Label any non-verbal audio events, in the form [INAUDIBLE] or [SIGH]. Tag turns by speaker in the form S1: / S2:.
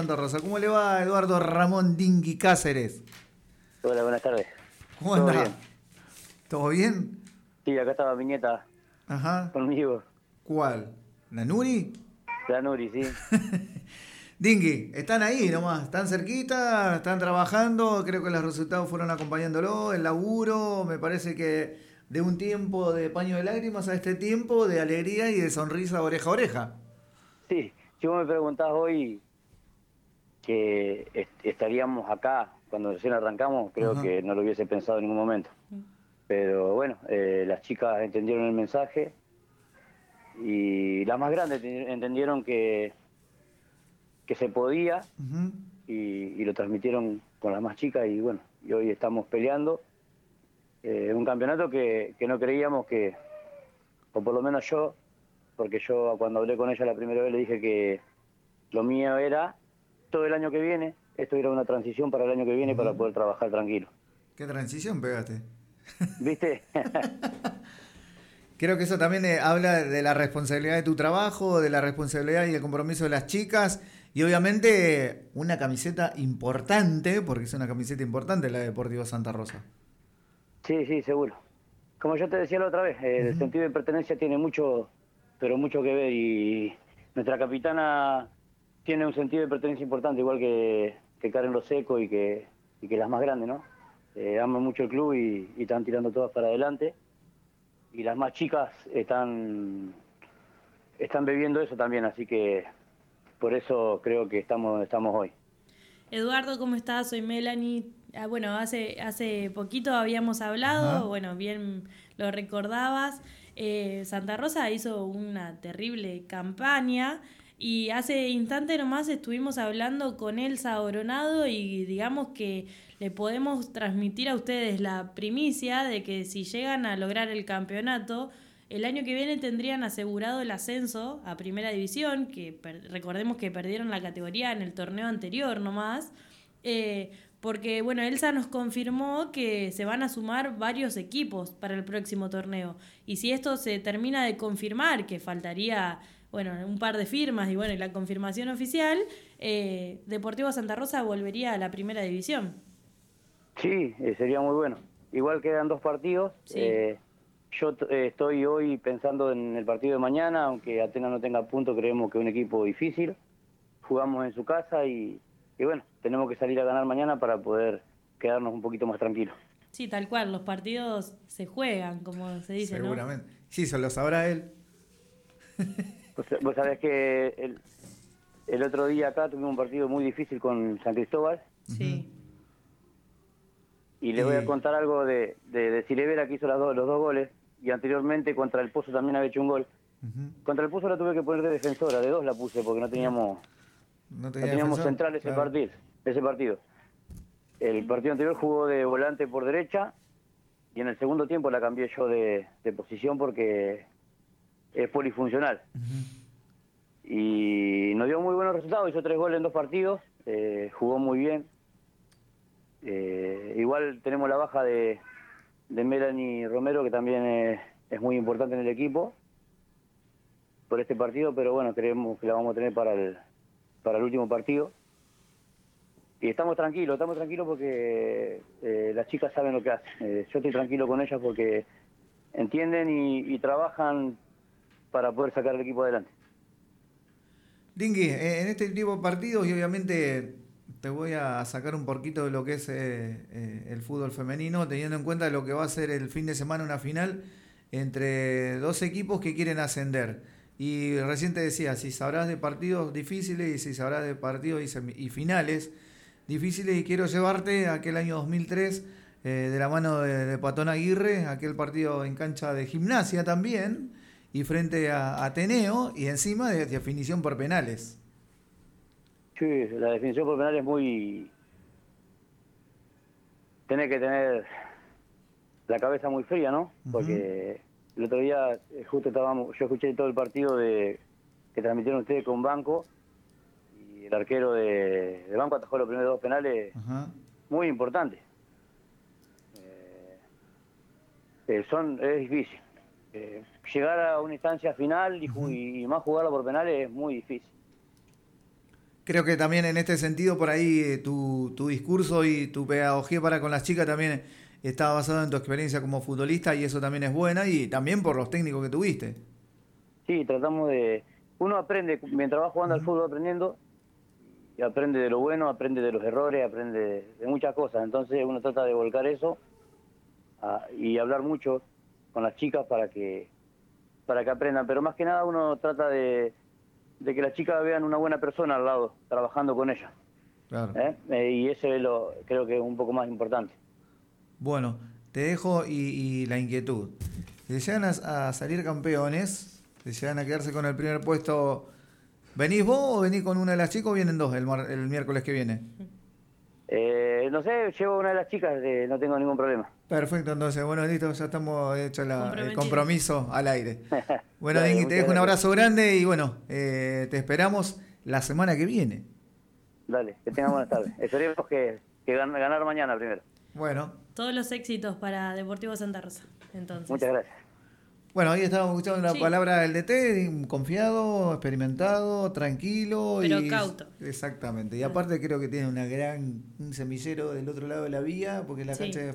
S1: Santa Rosa. ¿Cómo le va Eduardo Ramón Dingui Cáceres?
S2: Hola, buenas tardes.
S1: ¿Cómo
S2: ¿Todo
S1: anda?
S2: bien?
S1: ¿Todo bien?
S2: Sí, acá estaba mi nieta
S1: Ajá.
S2: conmigo,
S1: ¿Cuál? ¿La Nuri?
S2: la Nuri, sí. [LAUGHS]
S1: Dingui, están ahí nomás, están cerquita, están trabajando, creo que los resultados fueron acompañándolo, el laburo, me parece que de un tiempo de paño de lágrimas a este tiempo de alegría y de sonrisa oreja a oreja.
S2: Sí, si vos me preguntás hoy que est- estaríamos acá cuando recién arrancamos, creo que no lo hubiese pensado en ningún momento. Pero bueno, eh, las chicas entendieron el mensaje y las más grandes te- entendieron que, que se podía y lo transmitieron con las más chicas y bueno, y hoy estamos peleando eh, un campeonato que, que no creíamos que, o por lo menos yo, porque yo cuando hablé con ella la primera vez le dije que lo mío era todo el año que viene, esto era una transición para el año que viene para poder trabajar tranquilo.
S1: ¿Qué transición pegaste? [LAUGHS]
S2: ¿Viste? [LAUGHS]
S1: Creo que eso también eh, habla de la responsabilidad de tu trabajo, de la responsabilidad y el compromiso de las chicas y obviamente una camiseta importante, porque es una camiseta importante la de Deportivo Santa Rosa.
S2: sí, sí, seguro. Como yo te decía la otra vez, el sentido de pertenencia tiene mucho, pero mucho que ver y nuestra capitana tiene un sentido de pertenencia importante, igual que, que Karen Loseco y que, y que las más grandes, ¿no? Eh, aman mucho el club y, y están tirando todas para adelante. Y las más chicas están, están bebiendo eso también, así que por eso creo que estamos donde estamos hoy.
S3: Eduardo, ¿cómo estás? Soy Melanie. Ah, bueno, hace, hace poquito habíamos hablado,
S1: Ajá.
S3: bueno, bien lo recordabas. Eh, Santa Rosa hizo una terrible campaña y hace instante nomás estuvimos hablando con Elsa Oronado y digamos que le podemos transmitir a ustedes la primicia de que si llegan a lograr el campeonato, el año que viene tendrían asegurado el ascenso a Primera División, que recordemos que perdieron la categoría en el torneo anterior nomás, eh, porque bueno, Elsa nos confirmó que se van a sumar varios equipos para el próximo torneo. Y si esto se termina de confirmar, que faltaría bueno, un par de firmas y bueno, y la confirmación oficial, eh, Deportivo Santa Rosa volvería a la Primera División.
S2: Sí, eh, sería muy bueno. Igual quedan dos partidos.
S3: Sí.
S2: eh, yo estoy hoy pensando en el partido de mañana, aunque Atenas no tenga punto, creemos que es un equipo difícil. Jugamos en su casa y, y bueno, tenemos que salir a ganar mañana para poder quedarnos un poquito más tranquilos.
S3: Sí, tal cual, los partidos se juegan, como se dice, ¿no?
S1: Seguramente. Sí, eso lo sabrá él. [LAUGHS]
S2: Vos, vos sabés que el, el otro día acá tuvimos un partido muy difícil con San Cristóbal
S3: Sí.
S2: y les voy a contar algo de, de, de Silevera que hizo las dos- los dos goles y anteriormente contra el Pozo también había hecho un gol. Contra el Pozo la tuve que poner de defensora, de dos la puse porque no teníamos,
S1: No
S2: no
S1: tenía
S2: teníamos central ese
S1: claro.
S2: partido, ese partido. El partido anterior jugó de volante por derecha y en el segundo tiempo la cambié yo de, de posición porque es polifuncional. Y nos dio muy buenos resultados, hizo tres goles en dos partidos, eh, jugó muy bien. Eh, igual tenemos la baja de, de Melanie Romero, que también es, es muy importante en el equipo por este partido, pero bueno, creemos que la vamos a tener para el, para el último partido. Y estamos tranquilos, estamos tranquilos porque eh, las chicas saben lo que hacen. Yo estoy tranquilo con ellas porque entienden y, y trabajan para poder sacar el equipo adelante.
S1: Dingui, eh, en este tipo de partidos, y obviamente te voy a sacar un poquito de lo que es eh, eh, el fútbol femenino, teniendo en cuenta lo que va a ser el fin de semana una final entre dos equipos que quieren ascender. Y recién te decía, si sabrás de partidos difíciles y si sabrás de partidos y finales difíciles, y quiero llevarte a aquel año 2003 eh, de la mano de, de Patón Aguirre, aquel partido en cancha de gimnasia también, y frente a Ateneo, y encima de definición por penales.
S2: Sí, la definición por penal es muy... Tenés que tener la cabeza muy fría, ¿no? Porque el otro día eh, justo estábamos, yo escuché todo el partido de que transmitieron ustedes con Banco y el arquero de, de Banco atajó los primeros dos penales muy importantes. Eh, eh, son, es difícil. Eh, llegar a una instancia final y, ju- y más jugarla por penales es muy difícil.
S1: Creo que también en este sentido, por ahí, eh, tu, tu discurso y tu pedagogía para con las chicas también está basado en tu experiencia como futbolista y eso también es buena y también por los técnicos que tuviste.
S2: Sí, tratamos de... Uno aprende, mientras va jugando al fútbol aprendiendo, y aprende de lo bueno, aprende de los errores, aprende de, muchas cosas. Entonces uno trata de volcar eso y hablar mucho con las chicas para que para que aprendan. Pero más que nada uno trata de, de que las chicas vean una buena persona al lado, trabajando con ellas. Claro. ¿Eh? Eh, y eso es lo, creo que es un poco más importante.
S1: Bueno, te dejo y, la inquietud. Si llegan a, salir campeones, si llegan a quedarse con el primer puesto, ¿venís vos o venís con una de las chicas o vienen dos el, el miércoles que viene?
S2: Eh, no sé, llevo una de las chicas, no tengo ningún problema.
S1: Perfecto, entonces, bueno, listo, ya estamos hechos el compromiso al aire. [LAUGHS] Bueno, te dejo un abrazo grande y bueno, eh, te esperamos la semana que viene.
S2: Dale, que tengas buenas tardes. [LAUGHS] Esperemos que, que ganar mañana primero.
S1: Bueno.
S3: Todos los éxitos para Deportivo Santa Rosa. Entonces.
S2: Muchas gracias.
S1: Bueno, ahí estábamos escuchando la palabra del DT, confiado, experimentado, tranquilo.
S3: Pero cauto.
S1: Exactamente. Y aparte creo que tiene una gran, un semillero del otro lado de la vía, porque la cancha de